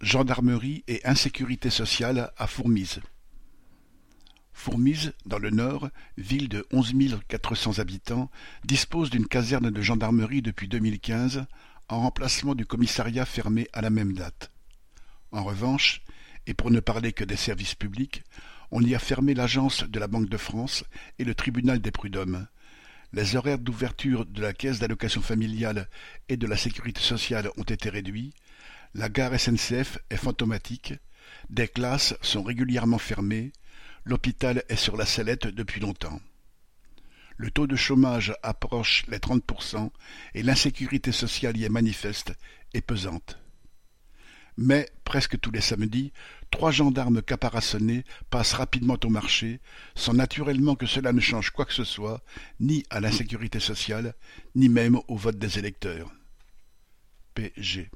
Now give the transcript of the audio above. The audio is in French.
Gendarmerie et insécurité sociale à Fourmise. Fourmise, dans le Nord, ville de onze mille quatre cents habitants, dispose d'une caserne de gendarmerie depuis 2015, en remplacement du commissariat fermé à la même date. En revanche, et pour ne parler que des services publics, on y a fermé l'agence de la Banque de France et le tribunal des prud'hommes. Les horaires d'ouverture de la caisse d'allocation familiale et de la sécurité sociale ont été réduits, la gare SNCF est fantomatique, des classes sont régulièrement fermées, l'hôpital est sur la sellette depuis longtemps. Le taux de chômage approche les 30% et l'insécurité sociale y est manifeste et pesante. Mais, presque tous les samedis, trois gendarmes caparaçonnés passent rapidement au marché, sans naturellement que cela ne change quoi que ce soit, ni à l'insécurité sociale, ni même au vote des électeurs. P.G.